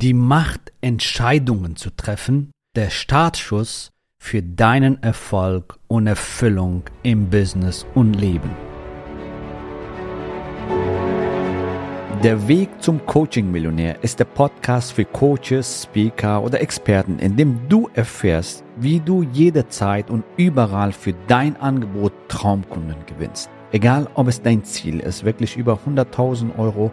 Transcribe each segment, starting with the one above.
Die Macht, Entscheidungen zu treffen, der Startschuss für deinen Erfolg und Erfüllung im Business und Leben. Der Weg zum Coaching-Millionär ist der Podcast für Coaches, Speaker oder Experten, in dem du erfährst, wie du jederzeit und überall für dein Angebot Traumkunden gewinnst. Egal, ob es dein Ziel ist, wirklich über 100.000 Euro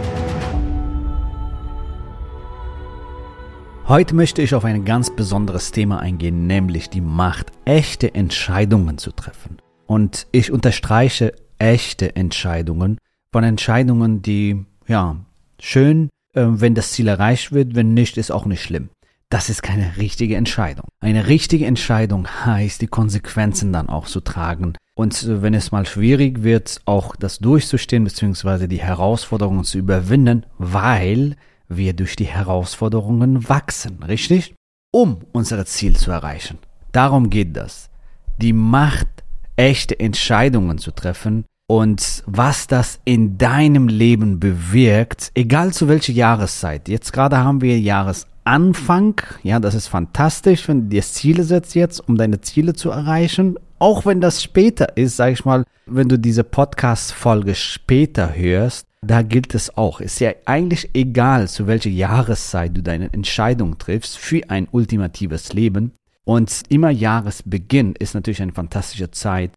Heute möchte ich auf ein ganz besonderes Thema eingehen, nämlich die Macht, echte Entscheidungen zu treffen. Und ich unterstreiche echte Entscheidungen von Entscheidungen, die, ja, schön, äh, wenn das Ziel erreicht wird, wenn nicht, ist auch nicht schlimm. Das ist keine richtige Entscheidung. Eine richtige Entscheidung heißt, die Konsequenzen dann auch zu tragen. Und äh, wenn es mal schwierig wird, auch das durchzustehen, beziehungsweise die Herausforderungen zu überwinden, weil wir durch die Herausforderungen wachsen, richtig? Um unser Ziel zu erreichen. Darum geht das. Die Macht, echte Entscheidungen zu treffen und was das in deinem Leben bewirkt, egal zu welcher Jahreszeit. Jetzt gerade haben wir Jahresanfang. Ja, das ist fantastisch, wenn du dir Ziele setzt jetzt, um deine Ziele zu erreichen. Auch wenn das später ist, sag ich mal, wenn du diese Podcast-Folge später hörst, da gilt es auch. Ist ja eigentlich egal, zu welcher Jahreszeit du deine Entscheidung triffst für ein ultimatives Leben. Und immer Jahresbeginn ist natürlich eine fantastische Zeit,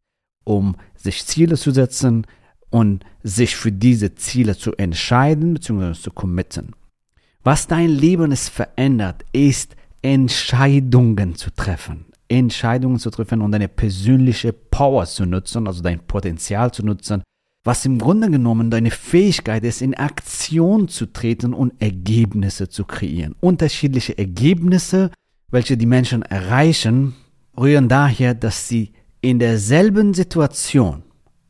um sich Ziele zu setzen und sich für diese Ziele zu entscheiden bzw. zu committen. Was dein Leben ist verändert, ist Entscheidungen zu treffen. Entscheidungen zu treffen und deine persönliche Power zu nutzen, also dein Potenzial zu nutzen, was im Grunde genommen deine Fähigkeit ist, in Aktion zu treten und Ergebnisse zu kreieren. Unterschiedliche Ergebnisse, welche die Menschen erreichen, rühren daher, dass sie in derselben Situation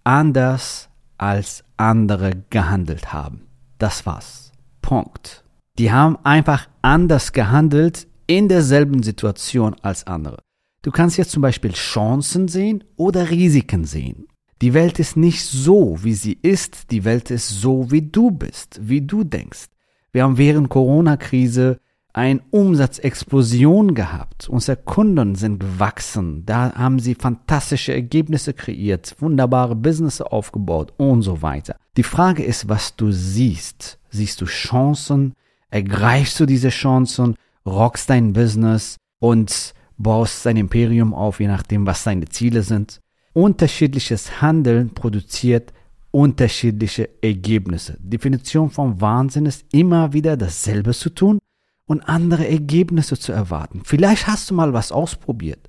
anders als andere gehandelt haben. Das war's. Punkt. Die haben einfach anders gehandelt in derselben Situation als andere. Du kannst jetzt zum Beispiel Chancen sehen oder Risiken sehen. Die Welt ist nicht so, wie sie ist. Die Welt ist so, wie du bist, wie du denkst. Wir haben während Corona-Krise eine Umsatzexplosion gehabt. Unsere Kunden sind gewachsen. Da haben sie fantastische Ergebnisse kreiert, wunderbare Business aufgebaut und so weiter. Die Frage ist, was du siehst. Siehst du Chancen? Ergreifst du diese Chancen? Rockst dein Business und baust dein Imperium auf, je nachdem, was deine Ziele sind? Unterschiedliches Handeln produziert unterschiedliche Ergebnisse. Definition von Wahnsinn ist immer wieder dasselbe zu tun und andere Ergebnisse zu erwarten. Vielleicht hast du mal was ausprobiert.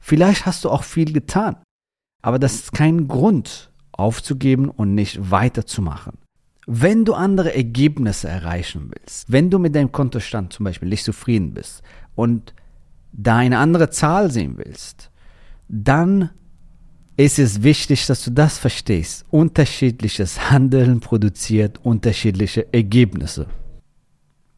Vielleicht hast du auch viel getan. Aber das ist kein Grund aufzugeben und nicht weiterzumachen. Wenn du andere Ergebnisse erreichen willst, wenn du mit deinem Kontostand zum Beispiel nicht zufrieden bist und da eine andere Zahl sehen willst, dann ist es wichtig, dass du das verstehst. Unterschiedliches Handeln produziert unterschiedliche Ergebnisse.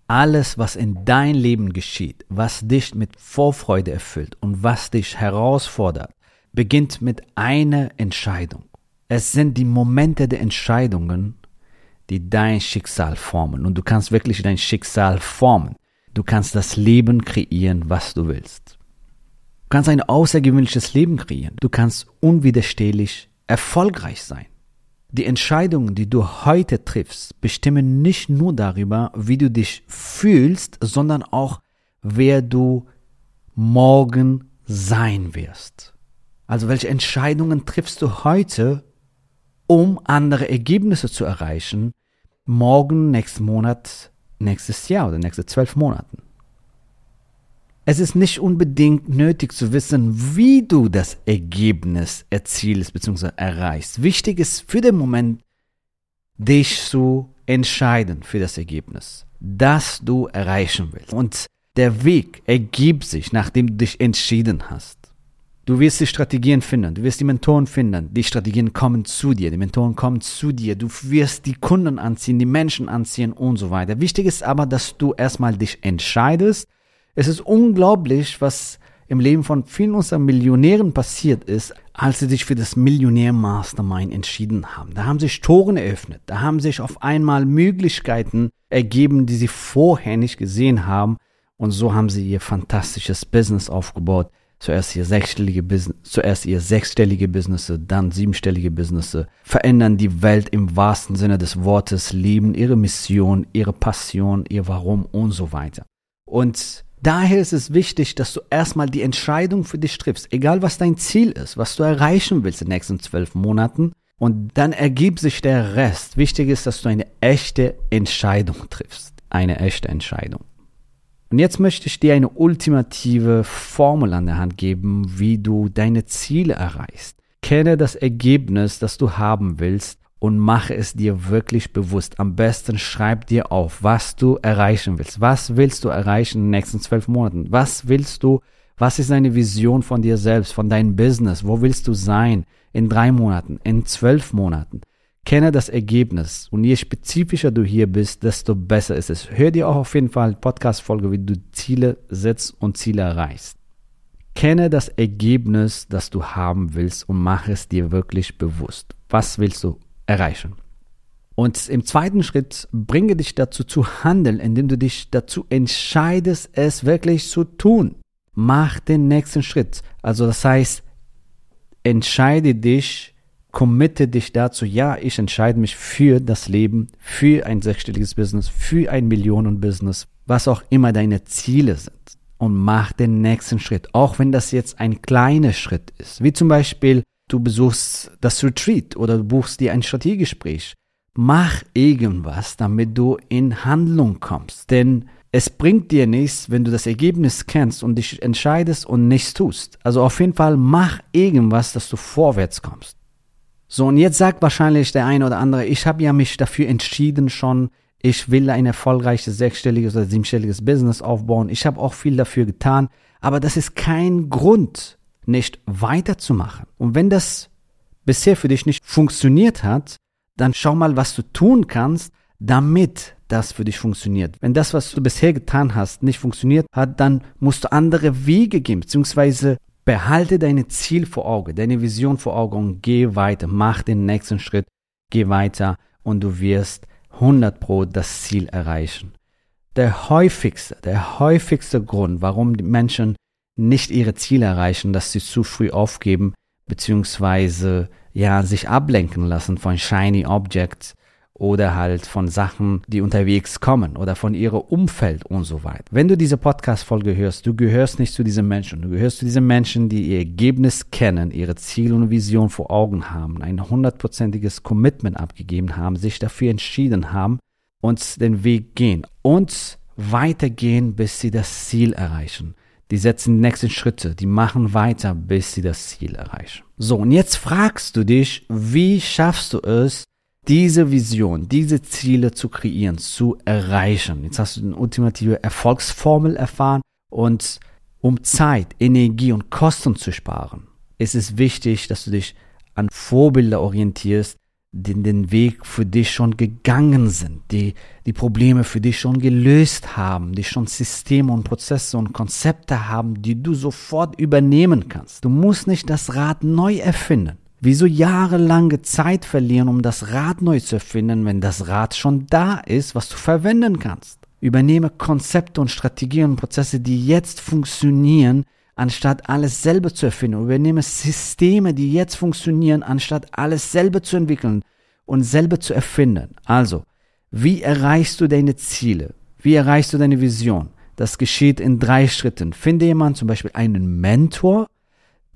Alles, was in dein Leben geschieht, was dich mit Vorfreude erfüllt und was dich herausfordert, beginnt mit einer Entscheidung. Es sind die Momente der Entscheidungen, die dein Schicksal formen. Und du kannst wirklich dein Schicksal formen. Du kannst das Leben kreieren, was du willst. Du kannst ein außergewöhnliches Leben kreieren. Du kannst unwiderstehlich erfolgreich sein. Die Entscheidungen, die du heute triffst, bestimmen nicht nur darüber, wie du dich fühlst, sondern auch, wer du morgen sein wirst. Also welche Entscheidungen triffst du heute, um andere Ergebnisse zu erreichen, morgen, nächsten Monat, nächstes Jahr oder nächste zwölf Monaten. Es ist nicht unbedingt nötig zu wissen, wie du das Ergebnis erzielst bzw. erreichst. Wichtig ist für den Moment, dich zu entscheiden für das Ergebnis, das du erreichen willst. Und Der Weg ergibt sich, nachdem du dich entschieden hast. Du wirst die Strategien finden, du wirst die Mentoren finden. Die Strategien kommen zu dir, die Mentoren kommen zu dir. Du wirst die Kunden anziehen, die Menschen anziehen und so weiter. Wichtig ist aber, dass du erstmal dich entscheidest. Es ist unglaublich, was im Leben von vielen unserer Millionären passiert ist, als sie sich für das Millionär-Mastermind entschieden haben. Da haben sich Toren eröffnet, da haben sich auf einmal Möglichkeiten ergeben, die sie vorher nicht gesehen haben. Und so haben sie ihr fantastisches Business aufgebaut zuerst ihr sechsstellige Business, zuerst ihr sechsstellige Business, dann siebenstellige Business, verändern die Welt im wahrsten Sinne des Wortes, lieben ihre Mission, ihre Passion, ihr Warum und so weiter. Und daher ist es wichtig, dass du erstmal die Entscheidung für dich triffst, egal was dein Ziel ist, was du erreichen willst in den nächsten zwölf Monaten. Und dann ergibt sich der Rest. Wichtig ist, dass du eine echte Entscheidung triffst. Eine echte Entscheidung. Und jetzt möchte ich dir eine ultimative Formel an der Hand geben, wie du deine Ziele erreichst. Kenne das Ergebnis, das du haben willst und mache es dir wirklich bewusst. Am besten schreib dir auf, was du erreichen willst. Was willst du erreichen in den nächsten zwölf Monaten? Was willst du, was ist deine Vision von dir selbst, von deinem Business? Wo willst du sein in drei Monaten, in zwölf Monaten? Kenne das Ergebnis und je spezifischer du hier bist, desto besser ist es. Hör dir auch auf jeden Fall Podcast-Folge, wie du Ziele setzt und Ziele erreichst. Kenne das Ergebnis, das du haben willst und mache es dir wirklich bewusst. Was willst du erreichen? Und im zweiten Schritt bringe dich dazu zu handeln, indem du dich dazu entscheidest, es wirklich zu tun. Mach den nächsten Schritt. Also das heißt, entscheide dich, committe dich dazu, ja, ich entscheide mich für das Leben, für ein sechsstelliges Business, für ein Millionenbusiness, was auch immer deine Ziele sind. Und mach den nächsten Schritt, auch wenn das jetzt ein kleiner Schritt ist. Wie zum Beispiel, du besuchst das Retreat oder du buchst dir ein Strategiegespräch. Mach irgendwas, damit du in Handlung kommst. Denn es bringt dir nichts, wenn du das Ergebnis kennst und dich entscheidest und nichts tust. Also auf jeden Fall mach irgendwas, dass du vorwärts kommst. So, und jetzt sagt wahrscheinlich der eine oder andere, ich habe ja mich dafür entschieden schon, ich will ein erfolgreiches sechsstelliges oder siebenstelliges Business aufbauen. Ich habe auch viel dafür getan, aber das ist kein Grund, nicht weiterzumachen. Und wenn das bisher für dich nicht funktioniert hat, dann schau mal, was du tun kannst, damit das für dich funktioniert. Wenn das, was du bisher getan hast, nicht funktioniert hat, dann musst du andere Wege gehen, beziehungsweise Behalte deine Ziel vor Augen, deine Vision vor Augen und geh weiter. Mach den nächsten Schritt, geh weiter und du wirst 100 Pro das Ziel erreichen. Der häufigste, der häufigste Grund, warum die Menschen nicht ihre Ziele erreichen, dass sie zu früh aufgeben, beziehungsweise ja, sich ablenken lassen von shiny Objects, oder halt von Sachen, die unterwegs kommen oder von ihrem Umfeld und so weiter. Wenn du diese Podcast-Folge hörst, du gehörst nicht zu diesen Menschen. Du gehörst zu diesen Menschen, die ihr Ergebnis kennen, ihre Ziele und Vision vor Augen haben, ein hundertprozentiges Commitment abgegeben haben, sich dafür entschieden haben und den Weg gehen und weitergehen, bis sie das Ziel erreichen. Die setzen die nächsten Schritte, die machen weiter, bis sie das Ziel erreichen. So, und jetzt fragst du dich, wie schaffst du es, diese Vision, diese Ziele zu kreieren, zu erreichen. Jetzt hast du eine ultimative Erfolgsformel erfahren und um Zeit, Energie und Kosten zu sparen, ist es wichtig, dass du dich an Vorbilder orientierst, die den Weg für dich schon gegangen sind, die die Probleme für dich schon gelöst haben, die schon Systeme und Prozesse und Konzepte haben, die du sofort übernehmen kannst. Du musst nicht das Rad neu erfinden. Wieso jahrelange Zeit verlieren, um das Rad neu zu erfinden, wenn das Rad schon da ist, was du verwenden kannst? Übernehme Konzepte und Strategien und Prozesse, die jetzt funktionieren, anstatt alles selber zu erfinden. Übernehme Systeme, die jetzt funktionieren, anstatt alles selber zu entwickeln und selber zu erfinden. Also, wie erreichst du deine Ziele? Wie erreichst du deine Vision? Das geschieht in drei Schritten. Finde jemanden, zum Beispiel einen Mentor,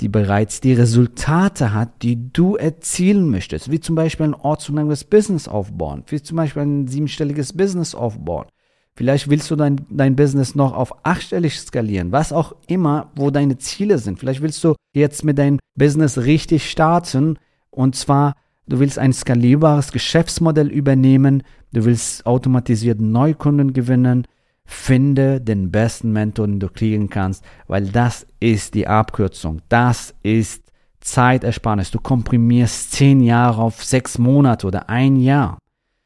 die bereits die Resultate hat, die du erzielen möchtest, wie zum Beispiel ein ortsunabhängiges Business aufbauen, wie zum Beispiel ein siebenstelliges Business aufbauen. Vielleicht willst du dein, dein Business noch auf achtstellig skalieren, was auch immer, wo deine Ziele sind. Vielleicht willst du jetzt mit deinem Business richtig starten und zwar, du willst ein skalierbares Geschäftsmodell übernehmen, du willst automatisiert Neukunden gewinnen, Finde den besten Mentor, den du kriegen kannst, weil das ist die Abkürzung. Das ist Zeitersparnis. Du komprimierst zehn Jahre auf sechs Monate oder ein Jahr.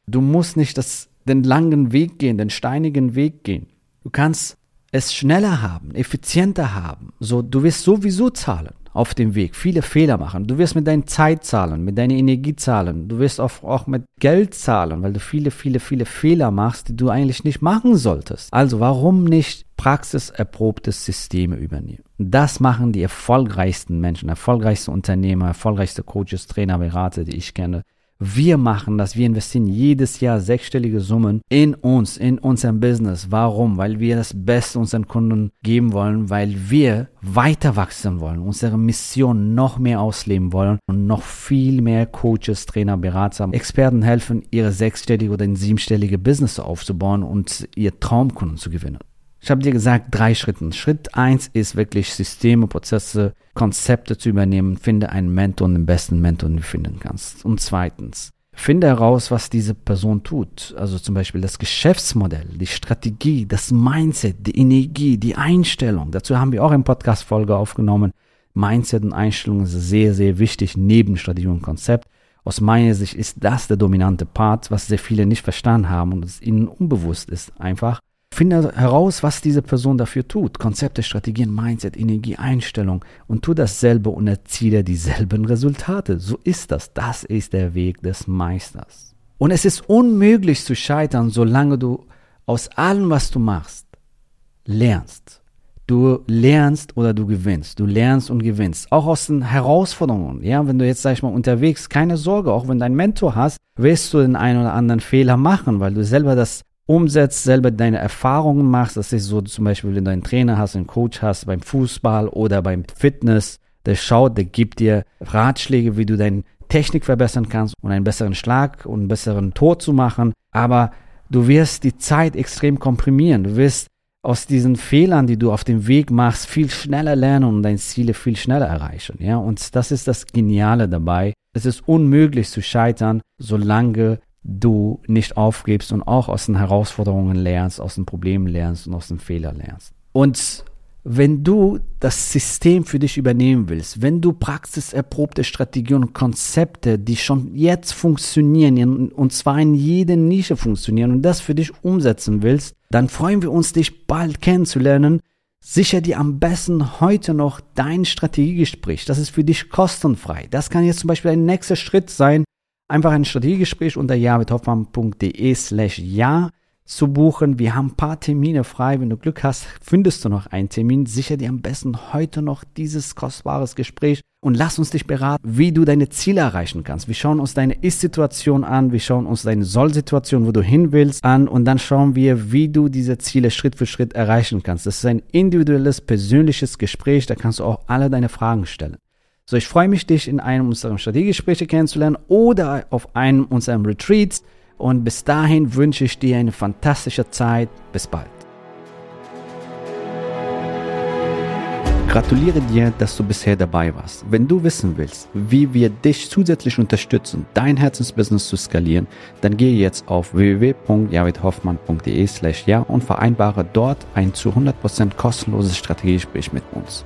Du musst nicht das, den langen Weg gehen, den steinigen Weg gehen. Du kannst es schneller haben, effizienter haben. So, du wirst sowieso zahlen auf dem Weg, viele Fehler machen. Du wirst mit deiner Zeit zahlen, mit deiner Energie zahlen. Du wirst auch, auch mit Geld zahlen, weil du viele, viele, viele Fehler machst, die du eigentlich nicht machen solltest. Also warum nicht praxiserprobte Systeme übernehmen? Das machen die erfolgreichsten Menschen, erfolgreichste Unternehmer, erfolgreichste Coaches, Trainer, Berater, die ich kenne. Wir machen das, wir investieren jedes Jahr sechsstellige Summen in uns, in unserem Business. Warum? Weil wir das Beste unseren Kunden geben wollen, weil wir weiter wachsen wollen, unsere Mission noch mehr ausleben wollen und noch viel mehr Coaches, Trainer, Berater, Experten helfen, ihre sechsstellige oder siebenstellige Business aufzubauen und ihr Traumkunden zu gewinnen. Ich habe dir gesagt, drei Schritte. Schritt eins ist wirklich Systeme, Prozesse, Konzepte zu übernehmen. Finde einen Mentor und den besten Mentor, den du finden kannst. Und zweitens, finde heraus, was diese Person tut. Also zum Beispiel das Geschäftsmodell, die Strategie, das Mindset, die Energie, die Einstellung. Dazu haben wir auch eine Podcast-Folge aufgenommen. Mindset und Einstellung ist sehr, sehr wichtig neben Strategie und Konzept. Aus meiner Sicht ist das der dominante Part, was sehr viele nicht verstanden haben und es ihnen unbewusst ist einfach. Finde heraus, was diese Person dafür tut. Konzepte, Strategien, Mindset, Energie, Einstellung und tu dasselbe und erziele dieselben Resultate. So ist das. Das ist der Weg des Meisters. Und es ist unmöglich zu scheitern, solange du aus allem, was du machst, lernst. Du lernst oder du gewinnst. Du lernst und gewinnst. Auch aus den Herausforderungen. Ja, wenn du jetzt, sag ich mal, unterwegs, keine Sorge, auch wenn du einen Mentor hast, wirst du den einen oder anderen Fehler machen, weil du selber das umsetzt, selber deine Erfahrungen machst. Das ist so zum Beispiel, wenn du einen Trainer hast, einen Coach hast beim Fußball oder beim Fitness, der schaut, der gibt dir Ratschläge, wie du deine Technik verbessern kannst und einen besseren Schlag und einen besseren Tor zu machen. Aber du wirst die Zeit extrem komprimieren. Du wirst aus diesen Fehlern, die du auf dem Weg machst, viel schneller lernen und deine Ziele viel schneller erreichen. Ja, und das ist das Geniale dabei. Es ist unmöglich zu scheitern, solange du nicht aufgibst und auch aus den Herausforderungen lernst, aus den Problemen lernst und aus den Fehlern lernst. Und wenn du das System für dich übernehmen willst, wenn du praxiserprobte Strategien und Konzepte, die schon jetzt funktionieren und zwar in jeder Nische funktionieren und das für dich umsetzen willst, dann freuen wir uns, dich bald kennenzulernen. Sicher dir am besten heute noch dein Strategiegespräch. Das ist für dich kostenfrei. Das kann jetzt zum Beispiel ein nächster Schritt sein, einfach ein Strategiegespräch unter javidhoffmann.de slash ja zu buchen. Wir haben ein paar Termine frei. Wenn du Glück hast, findest du noch einen Termin. Sicher dir am besten heute noch dieses kostbares Gespräch und lass uns dich beraten, wie du deine Ziele erreichen kannst. Wir schauen uns deine Ist-Situation an, wir schauen uns deine Soll-Situation, wo du hin willst, an und dann schauen wir, wie du diese Ziele Schritt für Schritt erreichen kannst. Das ist ein individuelles, persönliches Gespräch, da kannst du auch alle deine Fragen stellen. So, ich freue mich, dich in einem unserer Strategiegespräche kennenzulernen oder auf einem unserer Retreats. Und bis dahin wünsche ich dir eine fantastische Zeit. Bis bald. Gratuliere dir, dass du bisher dabei warst. Wenn du wissen willst, wie wir dich zusätzlich unterstützen, dein Herzensbusiness zu skalieren, dann gehe jetzt auf www.javidhoffmann.de slash ja und vereinbare dort ein zu 100% kostenloses Strategiegespräch mit uns.